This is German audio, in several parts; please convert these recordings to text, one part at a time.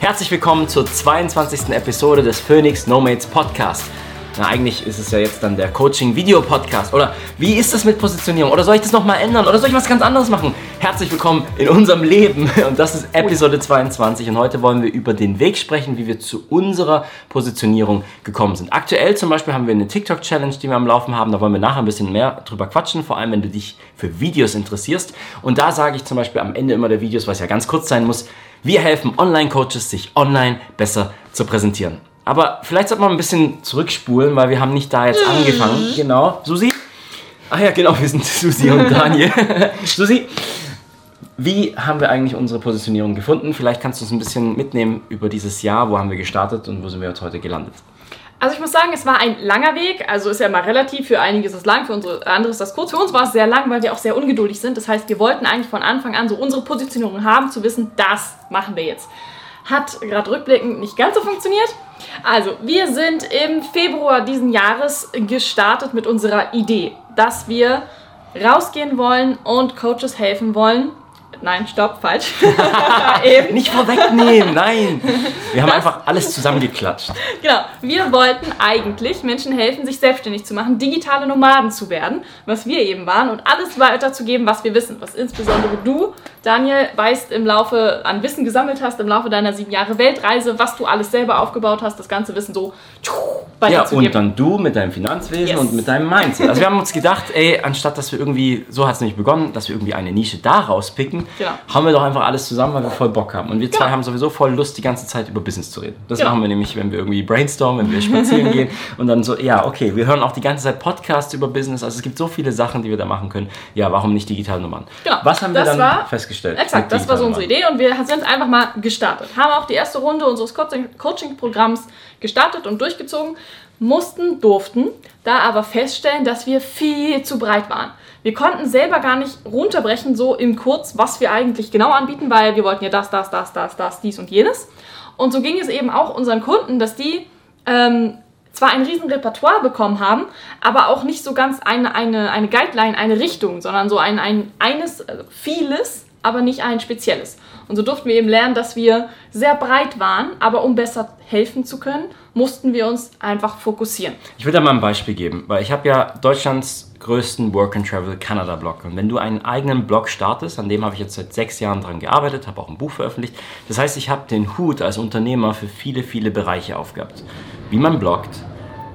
Herzlich willkommen zur 22. Episode des Phoenix Nomads Podcast. Na, eigentlich ist es ja jetzt dann der Coaching-Video-Podcast. Oder wie ist das mit Positionierung? Oder soll ich das nochmal ändern? Oder soll ich was ganz anderes machen? Herzlich willkommen in unserem Leben. Und das ist Episode 22. Und heute wollen wir über den Weg sprechen, wie wir zu unserer Positionierung gekommen sind. Aktuell zum Beispiel haben wir eine TikTok-Challenge, die wir am Laufen haben. Da wollen wir nachher ein bisschen mehr drüber quatschen. Vor allem, wenn du dich für Videos interessierst. Und da sage ich zum Beispiel am Ende immer der Videos, was ja ganz kurz sein muss, wir helfen Online-Coaches, sich online besser zu präsentieren. Aber vielleicht sollte man ein bisschen zurückspulen, weil wir haben nicht da jetzt angefangen. Genau. Susi? Ach ja, genau, wir sind Susi und Daniel. Susi, wie haben wir eigentlich unsere Positionierung gefunden? Vielleicht kannst du uns ein bisschen mitnehmen über dieses Jahr. Wo haben wir gestartet und wo sind wir jetzt heute gelandet? Also ich muss sagen, es war ein langer Weg. Also ist ja mal relativ. Für einige ist es lang, für unsere andere ist das kurz. Für uns war es sehr lang, weil wir auch sehr ungeduldig sind. Das heißt, wir wollten eigentlich von Anfang an so unsere Positionierung haben, zu wissen, das machen wir jetzt. Hat gerade rückblickend nicht ganz so funktioniert. Also, wir sind im Februar diesen Jahres gestartet mit unserer Idee, dass wir rausgehen wollen und Coaches helfen wollen, Nein, stopp, falsch. Eben. Nicht vorwegnehmen, nein. Wir haben das, einfach alles zusammengeklatscht. Genau. Wir wollten eigentlich Menschen helfen, sich selbstständig zu machen, digitale Nomaden zu werden, was wir eben waren und alles weiterzugeben, was wir wissen. Was insbesondere du, Daniel, weißt im Laufe an Wissen gesammelt hast, im Laufe deiner sieben Jahre Weltreise, was du alles selber aufgebaut hast, das ganze Wissen so ja, und dann du mit deinem Finanzwesen yes. und mit deinem Mindset. Also wir haben uns gedacht, ey, anstatt dass wir irgendwie, so hat es nämlich begonnen, dass wir irgendwie eine Nische da rauspicken, genau. haben wir doch einfach alles zusammen, weil wir voll Bock haben. Und wir zwei genau. haben sowieso voll Lust, die ganze Zeit über Business zu reden. Das genau. machen wir nämlich, wenn wir irgendwie brainstormen, wenn wir spazieren gehen und dann so, ja, okay, wir hören auch die ganze Zeit Podcasts über Business. Also es gibt so viele Sachen, die wir da machen können. Ja, warum nicht digitale Nummern? Genau. Was haben das wir dann war, festgestellt? Exakt, das war so unsere Idee und wir sind einfach mal gestartet. Haben auch die erste Runde unseres Coaching-Programms gestartet und durchgezogen mussten, durften, da aber feststellen, dass wir viel zu breit waren. Wir konnten selber gar nicht runterbrechen, so im Kurz, was wir eigentlich genau anbieten, weil wir wollten ja das, das, das, das, das, dies und jenes. Und so ging es eben auch unseren Kunden, dass die ähm, zwar ein riesen Repertoire bekommen haben, aber auch nicht so ganz eine, eine, eine Guideline, eine Richtung, sondern so ein, ein eines, also vieles, aber nicht ein spezielles. Und so durften wir eben lernen, dass wir sehr breit waren, aber um besser helfen zu können, mussten wir uns einfach fokussieren. Ich will da mal ein Beispiel geben, weil ich habe ja Deutschlands größten Work and Travel Canada Blog. Und wenn du einen eigenen Blog startest, an dem habe ich jetzt seit sechs Jahren dran gearbeitet, habe auch ein Buch veröffentlicht. Das heißt, ich habe den Hut als Unternehmer für viele, viele Bereiche aufgehabt. Wie man bloggt,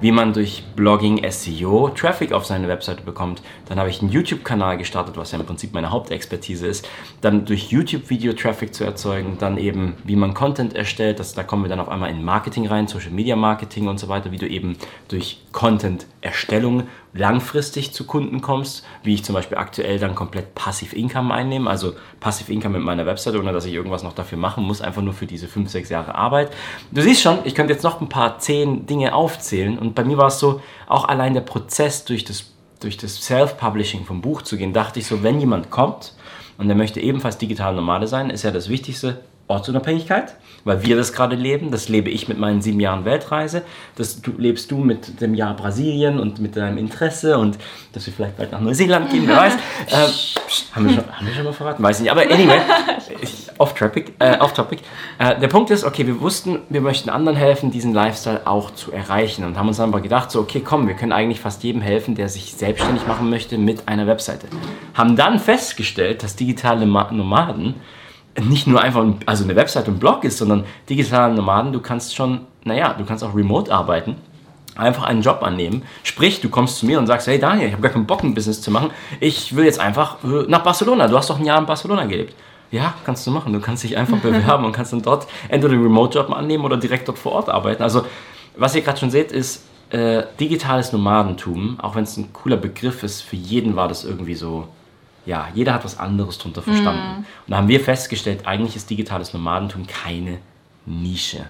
wie man durch Blogging, SEO Traffic auf seine Webseite bekommt. Dann habe ich einen YouTube-Kanal gestartet, was ja im Prinzip meine Hauptexpertise ist. Dann durch YouTube-Video Traffic zu erzeugen. Dann eben, wie man Content erstellt. Das, da kommen wir dann auf einmal in Marketing rein, Social Media Marketing und so weiter, wie du eben durch Content-Erstellung langfristig zu Kunden kommst, wie ich zum Beispiel aktuell dann komplett Passive Income einnehme, also Passive Income mit meiner Webseite, ohne dass ich irgendwas noch dafür machen muss, einfach nur für diese 5, 6 Jahre Arbeit. Du siehst schon, ich könnte jetzt noch ein paar 10 Dinge aufzählen und bei mir war es so, auch allein der Prozess durch das, durch das Self-Publishing vom Buch zu gehen, dachte ich so, wenn jemand kommt und der möchte ebenfalls digital Nomade sein, ist ja das Wichtigste, Ortsunabhängigkeit, weil wir das gerade leben. Das lebe ich mit meinen sieben Jahren Weltreise. Das du, lebst du mit dem Jahr Brasilien und mit deinem Interesse und dass wir vielleicht bald nach Neuseeland gehen, wer weiß. Ähm, haben, wir schon, haben wir schon mal verraten? Weiß nicht. Aber anyway, off-topic. Äh, off -topic. Äh, der Punkt ist, okay, wir wussten, wir möchten anderen helfen, diesen Lifestyle auch zu erreichen und haben uns dann aber gedacht, so, okay, komm, wir können eigentlich fast jedem helfen, der sich selbstständig machen möchte mit einer Webseite. Haben dann festgestellt, dass digitale Nomaden nicht nur einfach also eine Website und Blog ist, sondern digitale Nomaden, du kannst schon, naja, du kannst auch remote arbeiten, einfach einen Job annehmen. Sprich, du kommst zu mir und sagst, hey Daniel, ich habe gar keinen Bock, ein Business zu machen. Ich will jetzt einfach äh, nach Barcelona. Du hast doch ein Jahr in Barcelona gelebt. Ja, kannst du machen. Du kannst dich einfach bewerben und kannst dann dort entweder den Remote-Job annehmen oder direkt dort vor Ort arbeiten. Also, was ihr gerade schon seht, ist äh, digitales Nomadentum. Auch wenn es ein cooler Begriff ist, für jeden war das irgendwie so ja, jeder hat was anderes darunter verstanden. Mm. Und da haben wir festgestellt, eigentlich ist digitales Nomadentum keine Nische.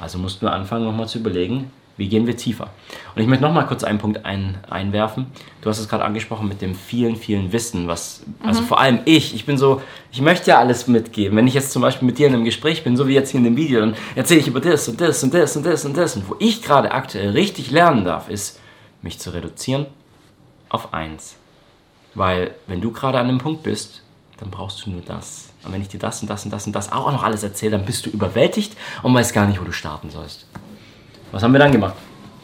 Also mussten wir anfangen, nochmal zu überlegen, wie gehen wir tiefer. Und ich möchte nochmal kurz einen Punkt ein, einwerfen. Du hast es gerade angesprochen mit dem vielen, vielen Wissen, was, also mhm. vor allem ich, ich bin so, ich möchte ja alles mitgeben. Wenn ich jetzt zum Beispiel mit dir in einem Gespräch bin, so wie jetzt hier in dem Video, dann erzähle ich über das und das und das und das und das. Und wo ich gerade aktuell richtig lernen darf, ist, mich zu reduzieren auf eins. Weil wenn du gerade an einem Punkt bist, dann brauchst du nur das. Und wenn ich dir das und das und das und das auch noch alles erzähle, dann bist du überwältigt und weißt gar nicht, wo du starten sollst. Was haben wir dann gemacht?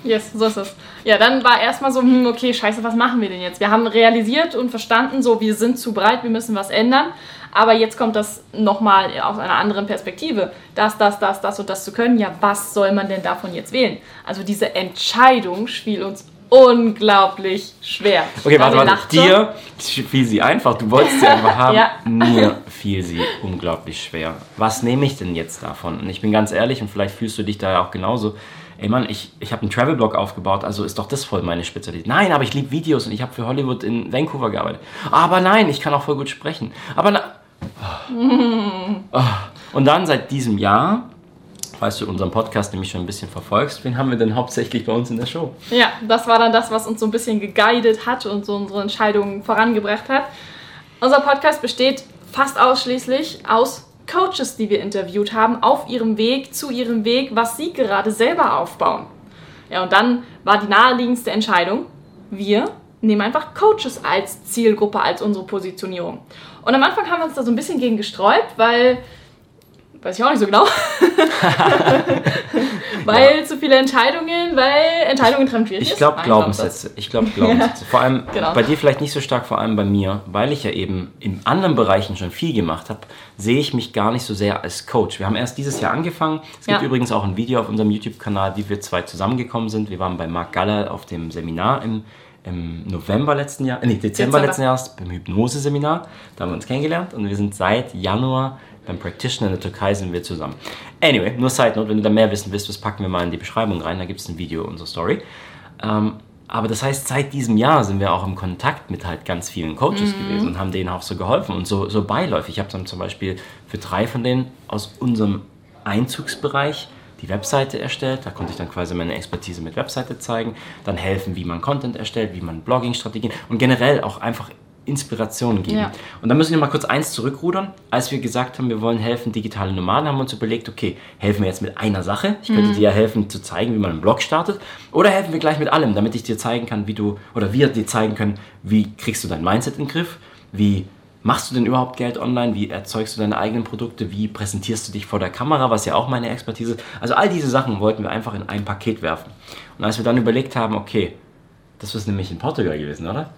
Yes, so ist es. Ja, dann war erstmal so, hm, okay, scheiße, was machen wir denn jetzt? Wir haben realisiert und verstanden, so, wir sind zu breit, wir müssen was ändern. Aber jetzt kommt das nochmal aus einer anderen Perspektive. Das, das, das, das und das zu können. Ja, was soll man denn davon jetzt wählen? Also diese Entscheidung fiel uns unglaublich schwer. Okay, warte, schon. Dir fiel sie einfach, du wolltest sie einfach haben. Ja. Mir fiel sie unglaublich schwer. Was nehme ich denn jetzt davon? Und ich bin ganz ehrlich und vielleicht fühlst du dich da ja auch genauso. Ey Mann, ich, ich habe einen Travel-Blog aufgebaut, also ist doch das voll meine Spezialität. Nein, aber ich liebe Videos und ich habe für Hollywood in Vancouver gearbeitet. Aber nein, ich kann auch voll gut sprechen. Aber na Ah. Und dann seit diesem Jahr, falls du unseren Podcast nämlich schon ein bisschen verfolgst, wen haben wir denn hauptsächlich bei uns in der Show? Ja, das war dann das, was uns so ein bisschen geguidet hat und so unsere Entscheidungen vorangebracht hat. Unser Podcast besteht fast ausschließlich aus Coaches, die wir interviewt haben, auf ihrem Weg zu ihrem Weg, was sie gerade selber aufbauen. Ja, und dann war die naheliegendste Entscheidung, wir nehmen einfach Coaches als Zielgruppe, als unsere Positionierung. Und am Anfang haben wir uns da so ein bisschen gegen gesträubt, weil, weiß ich auch nicht so genau, weil zu viele Entscheidungen, weil Entscheidungen treffen schwierig Ich glaube Glaubenssätze. Ich glaube Glaubenssätze. Vor allem Genau. bei dir vielleicht nicht so stark, vor allem bei mir, weil ich ja eben in anderen Bereichen schon viel gemacht habe, sehe ich mich gar nicht so sehr als Coach. Wir haben erst dieses Jahr angefangen. Es gibt Ja. übrigens auch ein Video auf unserem YouTube-Kanal, wie wir zwei zusammengekommen sind. Wir waren bei Marc Galler auf dem Seminar im, im November letzten Jahr, äh, nee, Dezember, Dezember. letzten Jahres beim Hypnose-Seminar. Da haben wir uns kennengelernt und wir sind seit Januar beim Practitioner in der Türkei sind wir zusammen. Anyway, nur Side Note, wenn du da mehr wissen willst, das packen wir mal in die Beschreibung rein, da gibt es ein Video, unsere Story. Ähm, aber das heißt, seit diesem Jahr sind wir auch im Kontakt mit halt ganz vielen Coaches gewesen und haben denen auch so geholfen und so, so beiläufig. Ich habe dann zum Beispiel für drei von denen aus unserem Einzugsbereich die Webseite erstellt. Da konnte ich dann quasi meine Expertise mit Webseite zeigen. Dann helfen, wie man Content erstellt, wie man Blogging-Strategien und generell auch einfach Inspirationen geben. Ja. Und da müssen wir mal kurz eins zurückrudern. Als wir gesagt haben, wir wollen helfen, digitale Nomaden, haben wir uns überlegt, okay, helfen wir jetzt mit einer Sache? Ich könnte dir ja helfen, zu zeigen, wie man einen Blog startet. Oder helfen wir gleich mit allem, damit ich dir zeigen kann, wie du, oder wir dir zeigen können, wie kriegst du dein Mindset in den Griff? Wie machst du denn überhaupt Geld online? Wie erzeugst du deine eigenen Produkte? Wie präsentierst du dich vor der Kamera, was ja auch meine Expertise ist? Also all diese Sachen wollten wir einfach in ein Paket werfen. Und als wir dann überlegt haben, okay, das ist nämlich in Portugal gewesen, oder?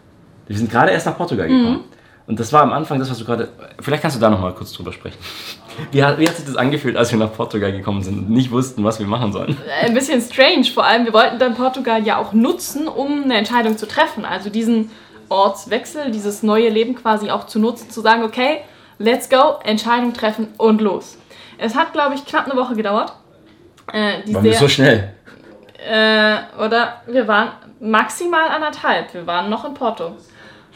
Wir sind gerade erst nach Portugal gekommen. Und das war am Anfang das, was du gerade. Vielleicht kannst du da noch mal kurz drüber sprechen. Wie hat, wie hat sich das angefühlt, als wir nach Portugal gekommen sind und nicht wussten, was wir machen sollen? ein bisschen strange. Vor allem, wir wollten dann Portugal ja auch nutzen, um eine Entscheidung zu treffen. Also diesen Ortswechsel, dieses neue Leben quasi auch zu nutzen, zu sagen, okay, let's go, Entscheidung treffen und los. Es hat, glaube ich, knapp eine Woche gedauert. Äh, Waren wir so schnell? äh, oder wir waren maximal anderthalb. Wir waren noch in Porto.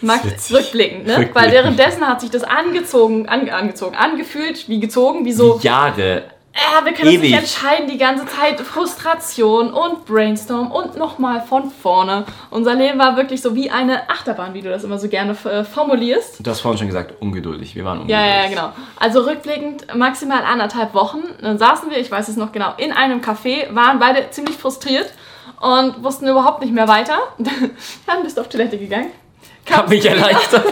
Max rückblickend, ne? Rückblickend. Weil währenddessen hat sich das angezogen, ange angezogen, angefühlt, wie gezogen, wie so, Jahre. ja, wir können uns nicht entscheiden die ganze Zeit. Frustration und Brainstorm und nochmal von vorne. Unser Leben war wirklich so wie eine Achterbahn, wie du das immer so gerne äh, formulierst. Du hast vorhin schon gesagt, ungeduldig. Wir waren ungeduldig. ja, ja, genau. Also rückblickend maximal anderthalb Wochen. Dann saßen wir, ich weiß es noch genau, in einem Café, waren beide ziemlich frustriert und wussten überhaupt nicht mehr weiter. Dann bist du auf Toilette gegangen. Hab mich erleichtert.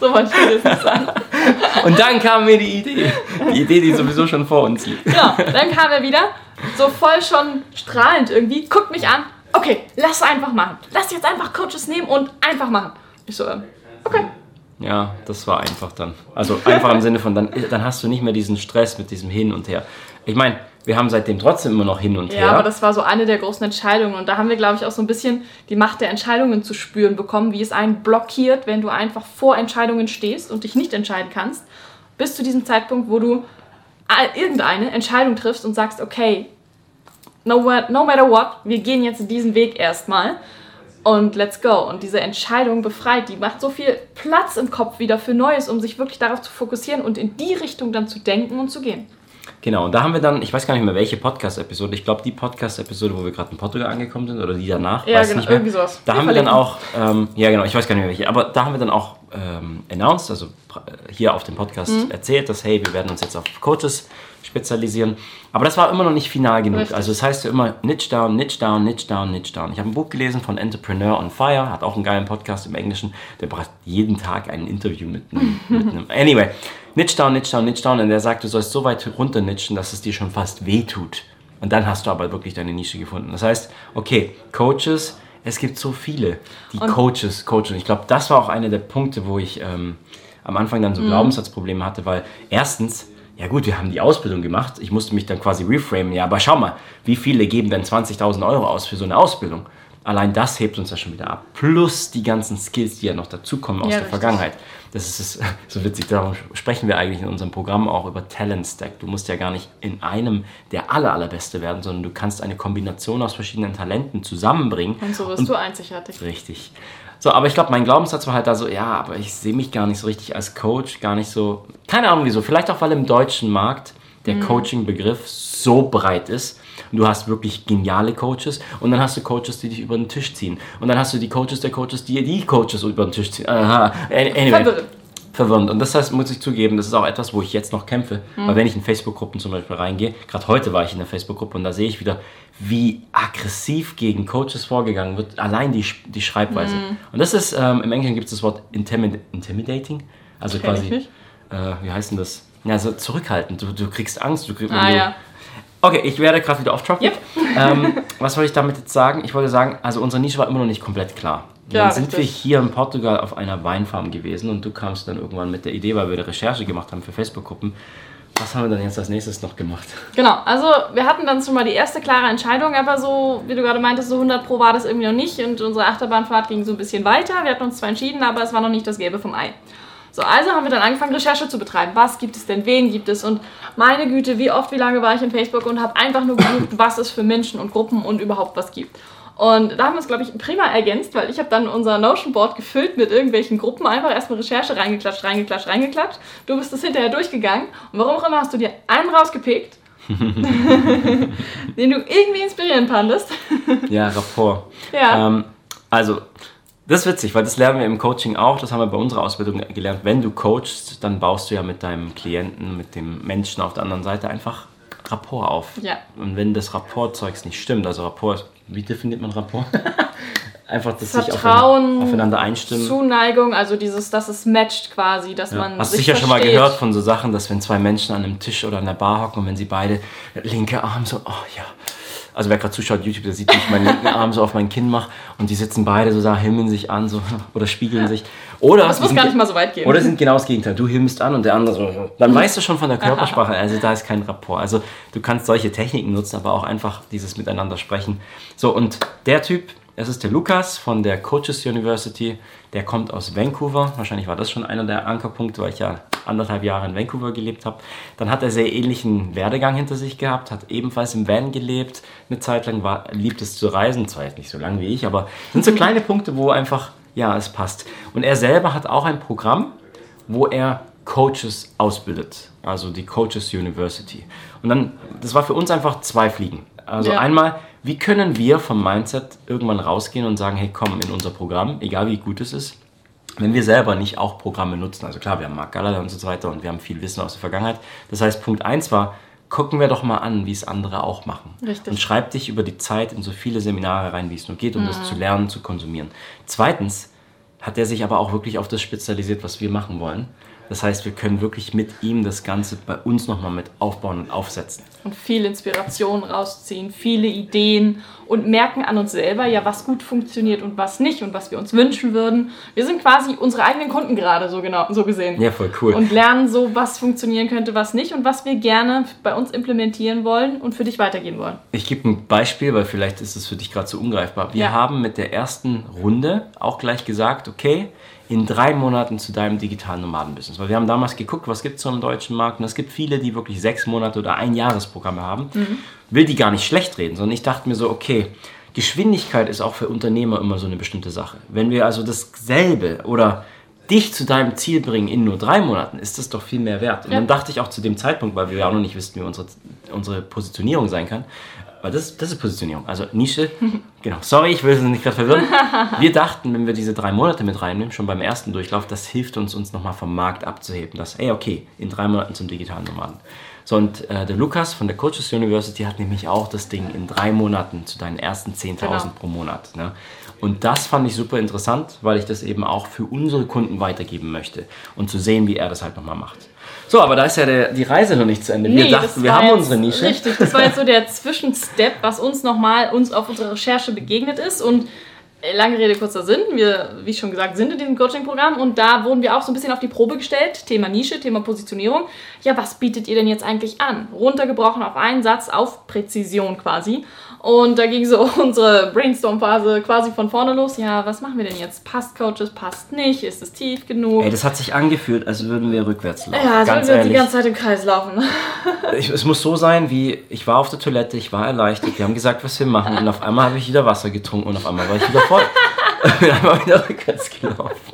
So wollte ich das nicht. Und dann kam mir die Idee. Die Idee, die sowieso schon vor uns liegt. Genau, dann kam er wieder, so voll schon strahlend irgendwie, guckt mich an. Okay, lass einfach machen. Lass jetzt einfach Coaches nehmen und einfach machen. Ich so, ähm, okay. Ja, das war einfach dann. Also einfach im Sinne von, dann, dann hast du nicht mehr diesen Stress mit diesem Hin und Her. Ich meine, wir haben seitdem trotzdem immer noch hin und Ja, her. aber das war so eine der großen Entscheidungen. Und da haben wir, glaube ich, auch so ein bisschen die Macht der Entscheidungen zu spüren bekommen, wie es einen blockiert, wenn du einfach vor Entscheidungen stehst und dich nicht entscheiden kannst, bis zu diesem Zeitpunkt, wo du irgendeine Entscheidung triffst und sagst, okay, no, no matter what, wir gehen jetzt diesen Weg erstmal und let's go. Und diese Entscheidung befreit, die macht so viel Platz im Kopf wieder für Neues, um sich wirklich darauf zu fokussieren und in die Richtung dann zu denken und zu gehen. Genau, und da haben wir dann, ich weiß gar nicht mehr welche Podcast-Episode, ich glaube die Podcast-Episode, wo wir gerade in Portugal angekommen sind oder die danach, Ja, weiß genau, nicht mehr. irgendwie sowas. Da Wir haben wir dann verlinken. auch, ähm, ja genau, ich weiß gar nicht mehr welche, aber da haben wir dann auch ähm, announced, also hier auf dem Podcast mhm. erzählt, dass hey, wir werden uns jetzt auf Coaches spezialisieren. Aber das war immer noch nicht final genug. Richtig. Also das heißt ja immer Niche down, Niche down, Niche down, Niche down. Ich habe ein Buch gelesen von Entrepreneur on Fire, hat auch einen geilen Podcast im Englischen. Der braucht jeden Tag ein Interview mit einem. mit einem anyway, Niche down, Niche down, Niche down. Und der sagt, du sollst so weit runter nitschen, dass es dir schon fast weh tut. Und dann hast du aber wirklich deine Nische gefunden. Das heißt, okay, Coaches, es gibt so viele, die und Coaches coachen. Ich glaube, das war auch einer der Punkte, wo ich ähm, am Anfang dann so mhm. Glaubenssatzprobleme hatte, weil erstens, ja gut, wir haben die Ausbildung gemacht, ich musste mich dann quasi reframen, ja, aber schau mal, wie viele geben denn 20.000 Euro aus für so eine Ausbildung? Allein das hebt uns ja schon wieder ab. Plus die ganzen Skills, die ja noch dazukommen aus ja, der richtig. Vergangenheit. Das ist so witzig, darum sprechen wir eigentlich in unserem Programm auch über Talent Stack. Du musst ja gar nicht in einem der aller, allerbeste werden, sondern du kannst eine Kombination aus verschiedenen Talenten zusammenbringen. Und so wirst und, du einzigartig. Richtig. So, aber ich glaube, mein Glaubenssatz war halt da so, ja, aber ich sehe mich gar nicht so richtig als Coach, gar nicht so, keine Ahnung wieso, vielleicht auch, weil im deutschen Markt der mhm. Coaching-Begriff so breit ist. Du hast wirklich geniale Coaches und dann hast du Coaches, die dich über den Tisch ziehen. Und dann hast du die Coaches der Coaches, die die Coaches über den Tisch ziehen. Aha. Anyway verwirrend. Und das heißt, muss ich zugeben, das ist auch etwas, wo ich jetzt noch kämpfe. Mhm. Weil wenn ich in Facebook-Gruppen zum Beispiel reingehe, gerade heute war ich in der Facebook-Gruppe und da sehe ich wieder, wie aggressiv gegen Coaches vorgegangen wird, allein die, die Schreibweise. Mhm. Und das ist, ähm, im Englischen gibt es das Wort intimid intimidating, also quasi, äh, wie heißt denn das? Ja, also zurückhaltend, du, du kriegst Angst, du kriegst... Ah, ja. Okay, ich werde gerade wieder off-topic. Yep. ähm, was wollte ich damit jetzt sagen? Ich wollte sagen, also unsere Nische war immer noch nicht komplett klar. Ja, dann sind richtig. wir hier in Portugal auf einer Weinfarm gewesen und du kamst dann irgendwann mit der Idee, weil wir eine Recherche gemacht haben für Facebook-Gruppen. Was haben wir dann jetzt als nächstes noch gemacht? Genau, also wir hatten dann schon mal die erste klare Entscheidung, aber so, wie du gerade meintest, so 100 Pro war das irgendwie noch nicht und unsere Achterbahnfahrt ging so ein bisschen weiter. Wir hatten uns zwar entschieden, aber es war noch nicht das Gelbe vom Ei. So, also haben wir dann angefangen, Recherche zu betreiben. Was gibt es denn? Wen gibt es? Und meine Güte, wie oft, wie lange war ich in Facebook und habe einfach nur gesucht, was es für Menschen und Gruppen und überhaupt was gibt. Und da haben wir es, glaube ich, prima ergänzt, weil ich habe dann unser Notion-Board gefüllt mit irgendwelchen Gruppen, einfach erstmal Recherche reingeklatscht, reingeklatscht, reingeklatscht. Du bist das hinterher durchgegangen und warum auch immer hast du dir einen rausgepickt, den du irgendwie inspirieren fandest. ja, Rapport. Ja. Ähm, also, das ist witzig, weil das lernen wir im Coaching auch, das haben wir bei unserer Ausbildung gelernt. Wenn du coachst, dann baust du ja mit deinem Klienten, mit dem Menschen auf der anderen Seite einfach Rapport auf. Ja. Und wenn das Rapportzeugs nicht stimmt, also Rapport, wie definiert man Rapport? Einfach, dass Vertrauen, sich aufeinander einstimmen. Zuneigung, also dieses, dass es matcht quasi, dass ja. man Hast du sicher versteht. schon mal gehört von so Sachen, dass wenn zwei Menschen an einem Tisch oder an der Bar hocken und wenn sie beide linke Arm so, oh ja, also wer gerade zuschaut, YouTube, der sieht, wie ich meinen linken Arm so auf mein Kinn mache und die sitzen beide so da, himmeln sich an so, oder spiegeln sich. Oder das muss gar nicht mal so weit gehen. Oder sind genau das Gegenteil. Du himmelst an und der andere so. Dann weißt du schon von der Körpersprache, also da ist kein Rapport. Also du kannst solche Techniken nutzen, aber auch einfach dieses Miteinander sprechen. So, und der Typ, es ist der Lukas von der Coaches University. Der kommt aus Vancouver. Wahrscheinlich war das schon einer der Ankerpunkte, weil ich ja anderthalb Jahre in Vancouver gelebt habe. Dann hat er sehr ähnlichen Werdegang hinter sich gehabt, hat ebenfalls im Van gelebt. Eine Zeit lang war, liebt es zu reisen, zwar jetzt nicht so lange wie ich, aber sind so kleine Punkte, wo einfach, ja, es passt. Und er selber hat auch ein Programm, wo er Coaches ausbildet, also die Coaches University. Und dann, das war für uns einfach zwei Fliegen. Also ja. einmal, wie können wir vom Mindset irgendwann rausgehen und sagen, hey, komm in unser Programm, egal wie gut es ist, wenn wir selber nicht auch Programme nutzen. Also klar, wir haben Mark Galler und so weiter und wir haben viel Wissen aus der Vergangenheit. Das heißt, Punkt 1 war, gucken wir doch mal an, wie es andere auch machen. Richtig. Und schreib dich über die Zeit in so viele Seminare rein, wie es nur geht, um mhm. das zu lernen, zu konsumieren. Zweitens hat er sich aber auch wirklich auf das spezialisiert, was wir machen wollen. Das heißt, wir können wirklich mit ihm das Ganze bei uns nochmal mit aufbauen und aufsetzen. Und viel Inspiration rausziehen, viele Ideen und merken an uns selber, ja, was gut funktioniert und was nicht und was wir uns wünschen würden. Wir sind quasi unsere eigenen Kunden gerade, so, genau, so gesehen. Ja, voll cool. Und lernen so, was funktionieren könnte, was nicht und was wir gerne bei uns implementieren wollen und für dich weitergeben wollen. Ich gebe ein Beispiel, weil vielleicht ist es für dich gerade so ungreifbar. Wir ja. haben mit der ersten Runde auch gleich gesagt, okay, in drei Monaten zu deinem digitalen Nomadenbusiness. Weil wir haben damals geguckt, was gibt es so im deutschen Markt und es gibt viele, die wirklich sechs Monate oder ein Jahresprogramme haben. Mhm. Will die gar nicht schlecht reden, sondern ich dachte mir so, okay, Geschwindigkeit ist auch für Unternehmer immer so eine bestimmte Sache. Wenn wir also dasselbe oder dich zu deinem Ziel bringen in nur drei Monaten, ist das doch viel mehr wert. Und ja. dann dachte ich auch zu dem Zeitpunkt, weil wir ja auch noch nicht wissen, wie unsere, unsere Positionierung sein kann, weil das, das ist Positionierung. Also Nische, genau. Sorry, ich will es nicht gerade verwirren. Wir dachten, wenn wir diese drei Monate mit reinnehmen, schon beim ersten Durchlauf, das hilft uns, uns nochmal vom Markt abzuheben. Das, ey, okay, in drei Monaten zum digitalen Nomaden. So, und äh, der Lukas von der Coaches University hat nämlich auch das Ding in drei Monaten zu deinen ersten 10.000 genau. pro Monat. Ne? Und das fand ich super interessant, weil ich das eben auch für unsere Kunden weitergeben möchte und zu sehen, wie er das halt nochmal macht. So, aber da ist ja der, die Reise noch nicht zu Ende. Wir nee, dachten, wir haben unsere Nische. Richtig, das war jetzt so der Zwischenstep, was uns nochmal uns auf unserer Recherche begegnet ist. Und äh, lange Rede, kurzer Sinn. Wir, wie schon gesagt, sind in diesem Coaching-Programm und da wurden wir auch so ein bisschen auf die Probe gestellt. Thema Nische, Thema Positionierung. Ja, was bietet ihr denn jetzt eigentlich an? Runtergebrochen auf einen Satz, auf Präzision quasi. Und da ging so unsere Brainstorm-Phase quasi von vorne los. Ja, was machen wir denn jetzt? Passt Coaches, passt nicht? Ist es tief genug? Ey, das hat sich angefühlt, als würden wir rückwärts laufen. Ja, als würden wir die ganze Zeit im Kreis laufen. ich, es muss so sein, wie ich war auf der Toilette, ich war erleichtert, wir haben gesagt, was wir machen und auf einmal habe ich wieder Wasser getrunken und auf einmal war ich wieder voll. bin einmal wieder rückwärts gelaufen.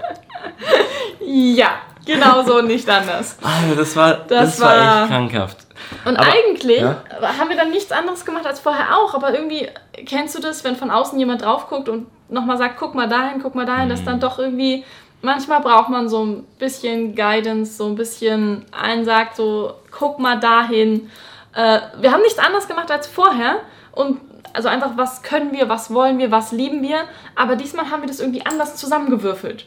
Ja, genau so, nicht anders. Also das war, das, das war, war echt krankhaft. Und aber, eigentlich ja? haben wir dann nichts anderes gemacht als vorher auch, aber irgendwie kennst du das, wenn von außen jemand drauf guckt und nochmal sagt, guck mal dahin, guck mal dahin, mhm. dass dann doch irgendwie, manchmal braucht man so ein bisschen Guidance, so ein bisschen einen sagt so, guck mal dahin. Äh, wir haben nichts anderes gemacht als vorher und also einfach, was können wir, was wollen wir, was lieben wir, aber diesmal haben wir das irgendwie anders zusammengewürfelt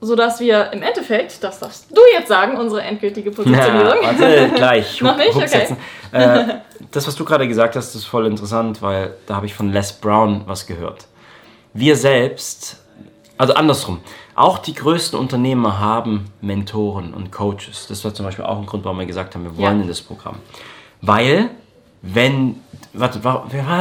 sodass wir im Endeffekt, das darfst du jetzt sagen, unsere endgültige Positionierung. Ja, warte, gleich. Noch nicht? Okay. Äh, das, was du gerade gesagt hast, ist voll interessant, weil da habe ich von Les Brown was gehört. Wir selbst, also andersrum, auch die größten Unternehmer haben Mentoren und Coaches. Das war zum Beispiel auch ein Grund, warum wir gesagt haben, wir wollen ja. in das Programm. Weil wenn, warte,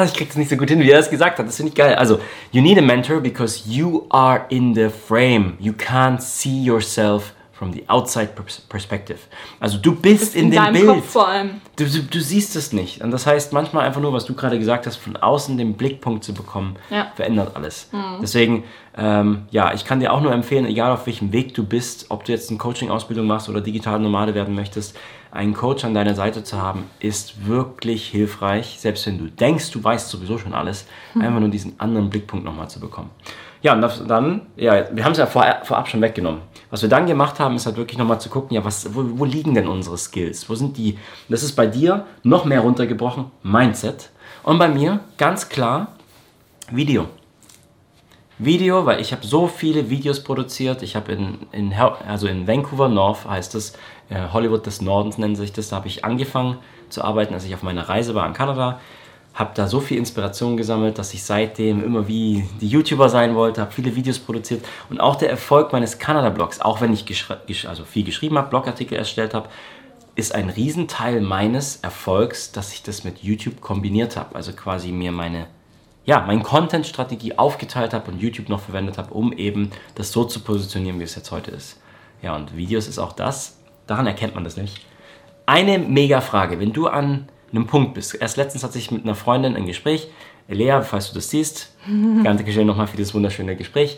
ich krieg das nicht so gut hin, wie er es gesagt hat, das finde ich geil. Also, you need a mentor because you are in the frame. You can't see yourself from the outside perspective. Also du bist in, in dem Bild. Kopf vor allem. Du, du, du, siehst es nicht. Und das heißt, manchmal einfach nur, was du gerade gesagt hast, von außen den Blickpunkt zu bekommen, ja. verändert alles. Mhm. Deswegen, ähm, ja, ich kann dir auch nur empfehlen, egal auf welchem Weg du bist, ob du jetzt eine Coaching-Ausbildung machst oder digital Nomade werden möchtest, einen Coach an deiner Seite zu haben, ist wirklich hilfreich, selbst wenn du denkst, du weißt sowieso schon alles, mhm. einfach nur diesen anderen Blickpunkt nochmal zu bekommen. Ja, und dann, ja, wir haben es ja vorab, vorab schon weggenommen. Was wir dann gemacht haben, ist halt wirklich nochmal zu gucken, ja, was, wo, wo liegen denn unsere Skills? Wo sind die? Das ist bei dir noch mehr runtergebrochen, Mindset. Und bei mir ganz klar Video. Video, weil ich habe so viele Videos produziert. Ich habe in, in, also in Vancouver North heißt es, äh, Hollywood des Nordens nennt sich das, da habe ich angefangen zu arbeiten, als ich auf meiner Reise war in Kanada. Habe da so viel Inspiration gesammelt, dass ich seitdem immer wie die YouTuber sein wollte, habe viele Videos produziert und auch der Erfolg meines Kanada-Blogs, auch wenn ich also viel geschrieben habe, Blogartikel erstellt habe, ist ein Riesenteil meines Erfolgs, dass ich das mit YouTube kombiniert habe. Also quasi mir meine ja, meine Content-Strategie aufgeteilt habe und YouTube noch verwendet habe, um eben das so zu positionieren, wie es jetzt heute ist. Ja, und Videos ist auch das. Daran erkennt man das nicht. Eine mega Frage, wenn du an einem Punkt bist. Erst letztens hatte ich mit einer Freundin ein Gespräch. Lea, falls du das siehst, danke schön nochmal für dieses wunderschöne Gespräch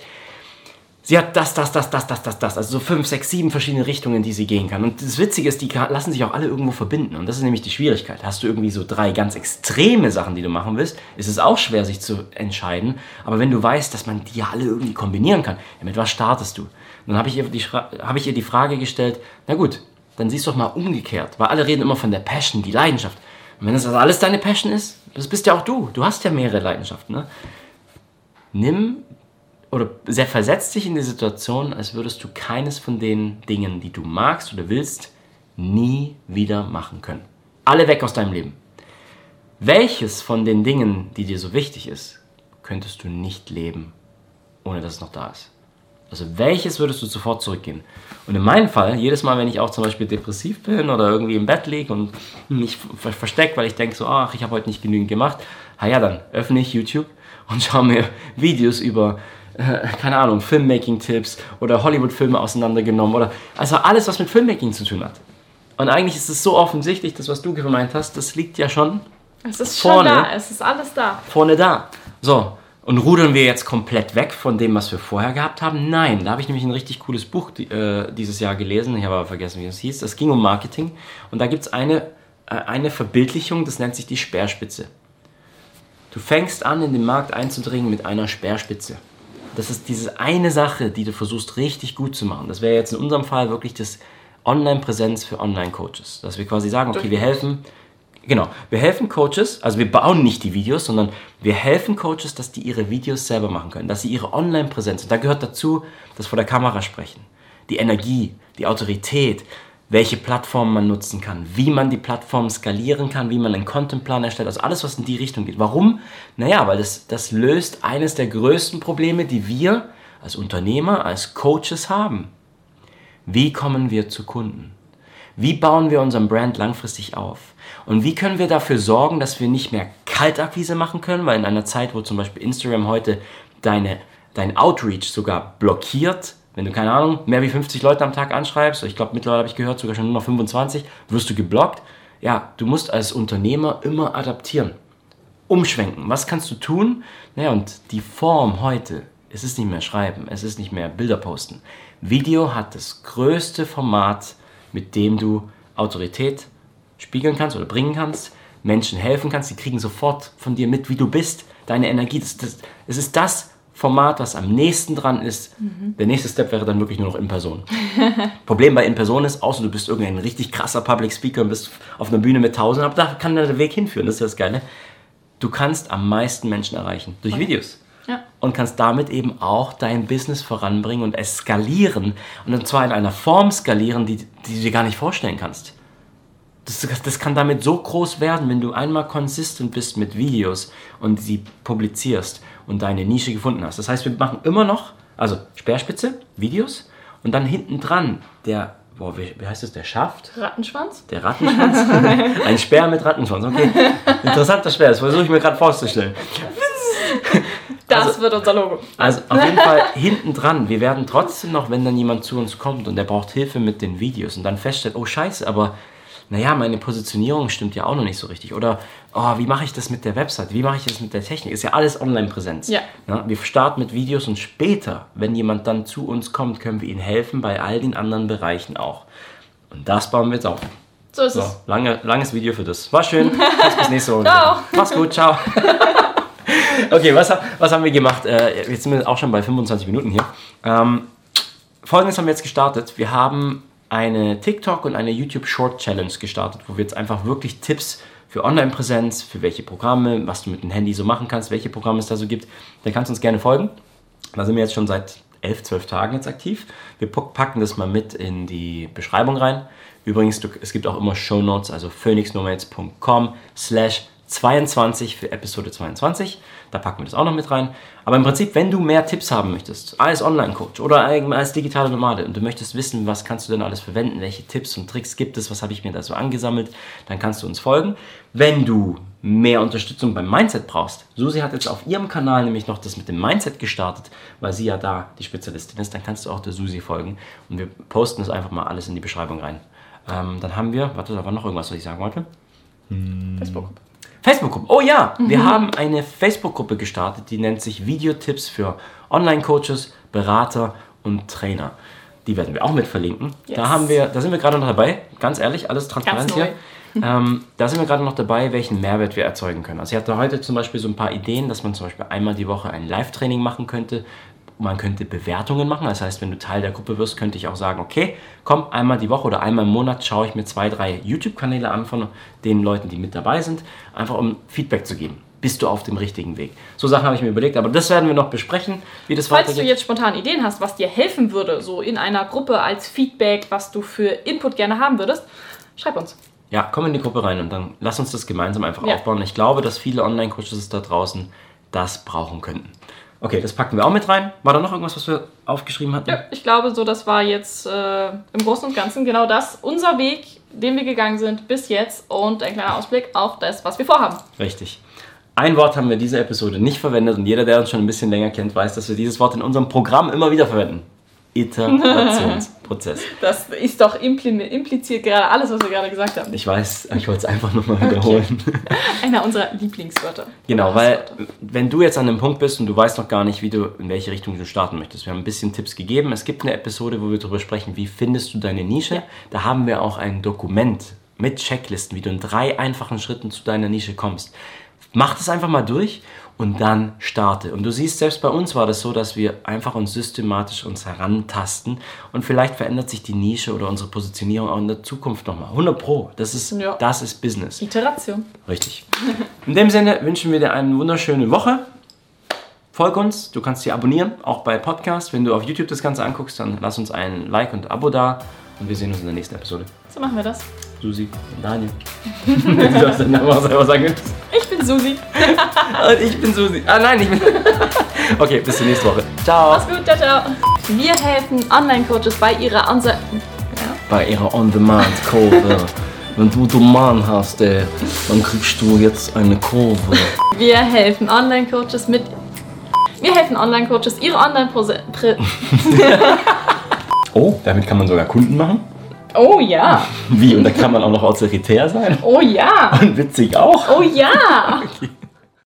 sie hat das, das, das, das, das, das, das. Also so fünf, sechs, sieben verschiedene Richtungen, die sie gehen kann. Und das Witzige ist, die lassen sich auch alle irgendwo verbinden. Und das ist nämlich die Schwierigkeit. Hast du irgendwie so drei ganz extreme Sachen, die du machen willst, ist es auch schwer, sich zu entscheiden. Aber wenn du weißt, dass man die alle irgendwie kombinieren kann, ja, mit was startest du? Dann habe ich, ihr die, hab ich ihr die Frage gestellt, na gut, dann siehst du doch mal umgekehrt. Weil alle reden immer von der Passion, die Leidenschaft. Und wenn das also alles deine Passion ist, das bist ja auch du. Du hast ja mehrere Leidenschaften. Ne? Nimm oder sehr versetzt dich in die Situation, als würdest du keines von den Dingen, die du magst oder willst, nie wieder machen können. Alle weg aus deinem Leben. Welches von den Dingen, die dir so wichtig ist, könntest du nicht leben, ohne dass es noch da ist? Also welches würdest du sofort zurückgehen? Und in meinem Fall, jedes Mal, wenn ich auch zum Beispiel depressiv bin oder irgendwie im Bett liege und mich verstecke, weil ich denke so, ach, ich habe heute nicht genügend gemacht, ja, dann öffne ich YouTube und schaue mir Videos über äh, keine Ahnung, Filmmaking-Tipps oder Hollywood-Filme auseinandergenommen oder also alles, was mit Filmmaking zu tun hat. Und eigentlich ist es so offensichtlich, das, was du gemeint hast, das liegt ja schon. Es ist vorne, schon da, es ist alles da. Vorne da. So, und rudern wir jetzt komplett weg von dem, was wir vorher gehabt haben? Nein, da habe ich nämlich ein richtig cooles Buch äh, dieses Jahr gelesen. Ich habe aber vergessen, wie es hieß. Das ging um Marketing. Und da gibt es eine, äh, eine Verbildlichung, das nennt sich die Speerspitze. Du fängst an, in den Markt einzudringen mit einer Speerspitze. Das ist diese eine Sache, die du versuchst richtig gut zu machen. Das wäre jetzt in unserem Fall wirklich das Online-Präsenz für Online-Coaches. Dass wir quasi sagen, okay, wir helfen, genau, wir helfen Coaches, also wir bauen nicht die Videos, sondern wir helfen Coaches, dass die ihre Videos selber machen können, dass sie ihre Online-Präsenz, und da gehört dazu, das vor der Kamera sprechen, die Energie, die Autorität, welche Plattformen man nutzen kann, wie man die Plattform skalieren kann, wie man einen Contentplan erstellt, also alles, was in die Richtung geht. Warum? Naja, weil das, das löst eines der größten Probleme, die wir als Unternehmer, als Coaches haben. Wie kommen wir zu Kunden? Wie bauen wir unseren Brand langfristig auf? Und wie können wir dafür sorgen, dass wir nicht mehr Kaltakquise machen können, weil in einer Zeit, wo zum Beispiel Instagram heute deine, dein Outreach sogar blockiert, wenn du, keine Ahnung, mehr wie 50 Leute am Tag anschreibst, ich glaube mittlerweile habe ich gehört, sogar schon nur noch 25, wirst du geblockt. Ja, du musst als Unternehmer immer adaptieren, umschwenken. Was kannst du tun? Naja, und die Form heute, es ist nicht mehr schreiben, es ist nicht mehr Bilder posten. Video hat das größte Format, mit dem du Autorität spiegeln kannst oder bringen kannst, Menschen helfen kannst, die kriegen sofort von dir mit, wie du bist, deine Energie. Das, das, es ist das, Format, was am nächsten dran ist. Mhm. Der nächste Step wäre dann wirklich nur noch in Person. Problem bei in Person ist, außer du bist irgendein richtig krasser Public Speaker und bist auf einer Bühne mit tausend, aber da kann der Weg hinführen, das ist das Geile. Du kannst am meisten Menschen erreichen durch okay. Videos. Ja. Und kannst damit eben auch dein Business voranbringen und eskalieren. Und zwar in einer Form skalieren, die, die du dir gar nicht vorstellen kannst. Das, das kann damit so groß werden, wenn du einmal konsistent bist mit Videos und sie publizierst und deine Nische gefunden hast. Das heißt, wir machen immer noch, also Speerspitze, Videos und dann hinten dran der, boah, wie, wie heißt das, der Schaft? Rattenschwanz? Der Rattenschwanz? Ein Speer mit Rattenschwanz, okay. Interessanter Speer, das versuche ich mir gerade vorzustellen. Das also, wird unser Logo. Also auf jeden Fall hinten dran. Wir werden trotzdem noch, wenn dann jemand zu uns kommt und der braucht Hilfe mit den Videos und dann feststellt, oh scheiße, aber naja, meine Positionierung stimmt ja auch noch nicht so richtig. Oder, oh, wie mache ich das mit der Website? Wie mache ich das mit der Technik? Ist ja alles Online-Präsenz. Ja. ja. Wir starten mit Videos und später, wenn jemand dann zu uns kommt, können wir ihm helfen bei all den anderen Bereichen auch. Und das bauen wir jetzt auf. So ist so, es. Lange, langes Video für das. War schön. Bis nächste Woche. ciao. Mach's gut. Ciao. okay, was, was haben wir gemacht? Äh, jetzt sind wir auch schon bei 25 Minuten hier. Ähm, Folgendes haben wir jetzt gestartet. Wir haben eine TikTok und eine YouTube Short Challenge gestartet, wo wir jetzt einfach wirklich Tipps für Online-Präsenz, für welche Programme, was du mit dem Handy so machen kannst, welche Programme es da so gibt. Da kannst du uns gerne folgen. Da sind wir jetzt schon seit 11, 12 Tagen jetzt aktiv. Wir packen das mal mit in die Beschreibung rein. Übrigens, du, es gibt auch immer Show Notes, also phoenixnomads.com slash 22 für Episode 22. Da packen wir das auch noch mit rein. Aber im Prinzip, wenn du mehr Tipps haben möchtest, als Online-Coach oder als digitale Nomade und du möchtest wissen, was kannst du denn alles verwenden, welche Tipps und Tricks gibt es, was habe ich mir da so angesammelt, dann kannst du uns folgen. Wenn du mehr Unterstützung beim Mindset brauchst, Susi hat jetzt auf ihrem Kanal nämlich noch das mit dem Mindset gestartet, weil sie ja da die Spezialistin ist, dann kannst du auch der Susi folgen und wir posten das einfach mal alles in die Beschreibung rein. Ähm, dann haben wir, warte, da war noch irgendwas, was ich sagen wollte. Hm. Facebook. Facebook-Gruppe. Oh ja, mhm. wir haben eine Facebook-Gruppe gestartet, die nennt sich Videotipps für Online-Coaches, Berater und Trainer. Die werden wir auch mit verlinken. Yes. Da, haben wir, da sind wir gerade noch dabei, ganz ehrlich, alles transparent hier. ähm, da sind wir gerade noch dabei, welchen Mehrwert wir erzeugen können. Also ich hatte heute zum Beispiel so ein paar Ideen, dass man zum Beispiel einmal die Woche ein Live-Training machen könnte, man könnte Bewertungen machen. Das heißt, wenn du Teil der Gruppe wirst, könnte ich auch sagen, okay, komm, einmal die Woche oder einmal im Monat schaue ich mir zwei, drei YouTube-Kanäle an von den Leuten, die mit dabei sind, einfach um Feedback zu geben. Bist du auf dem richtigen Weg? So Sachen habe ich mir überlegt, aber das werden wir noch besprechen, wie das Falls weitergeht. du jetzt spontan Ideen hast, was dir helfen würde, so in einer Gruppe als Feedback, was du für Input gerne haben würdest, schreib uns. Ja, komm in die Gruppe rein und dann lass uns das gemeinsam einfach ja. aufbauen. Ich glaube, dass viele Online-Coaches da draußen das brauchen könnten. Okay, das packen wir auch mit rein. War da noch irgendwas, was wir aufgeschrieben hatten? Ja, ich glaube, so das war jetzt äh, im Großen und Ganzen genau das. Unser Weg, den wir gegangen sind bis jetzt und ein kleiner Ausblick auf das, was wir vorhaben. Richtig. Ein Wort haben wir in dieser Episode nicht verwendet und jeder, der uns schon ein bisschen länger kennt, weiß, dass wir dieses Wort in unserem Programm immer wieder verwenden. Iterationsprozess. Das ist doch impliziert gerade alles, was wir gerade gesagt haben. Ich weiß, ich wollte es einfach nochmal wiederholen. Okay. Einer unserer Lieblingswörter. Genau, weil wenn du jetzt an dem Punkt bist und du weißt noch gar nicht, wie du, in welche Richtung du starten möchtest, wir haben ein bisschen Tipps gegeben. Es gibt eine Episode, wo wir darüber sprechen, wie findest du deine Nische. Ja. Da haben wir auch ein Dokument mit Checklisten, wie du in drei einfachen Schritten zu deiner Nische kommst. Mach das einfach mal durch und dann starte. Und du siehst, selbst bei uns war das so, dass wir einfach uns systematisch uns herantasten und vielleicht verändert sich die Nische oder unsere Positionierung auch in der Zukunft nochmal. 100 Pro. Das ist, Ja. das ist Business. Iteration. Richtig. In dem Sinne wünschen wir dir eine wunderschöne Woche. Folg uns, du kannst hier abonnieren, auch bei Podcast. Wenn du auf YouTube das Ganze anguckst, dann lass uns ein Like und Abo da. Und wir sehen uns in der nächsten Episode. So machen wir das. Susi und Daniel. du darfst deinen Namen auch selber sagen. Ich bin Susi. Und ich bin Susi. Ah nein, ich bin... okay, bis zur nächsten Woche. Ciao. Mach's gut, ciao, ciao. Wir helfen Online-Coaches bei ihrer Anse ja. Bei ihrer On-Demand-Kurve. Wenn du den Mann hast, ey, dann kriegst du jetzt eine Kurve. Wir helfen Online-Coaches mit. Wir helfen Online-Coaches, ihre Online-Prose. Prä- Oh, damit kann man sogar Kunden machen. Oh ja. Wie? Und da kann man auch noch autoritär sein? Oh ja. Und witzig auch. Oh ja. Okay.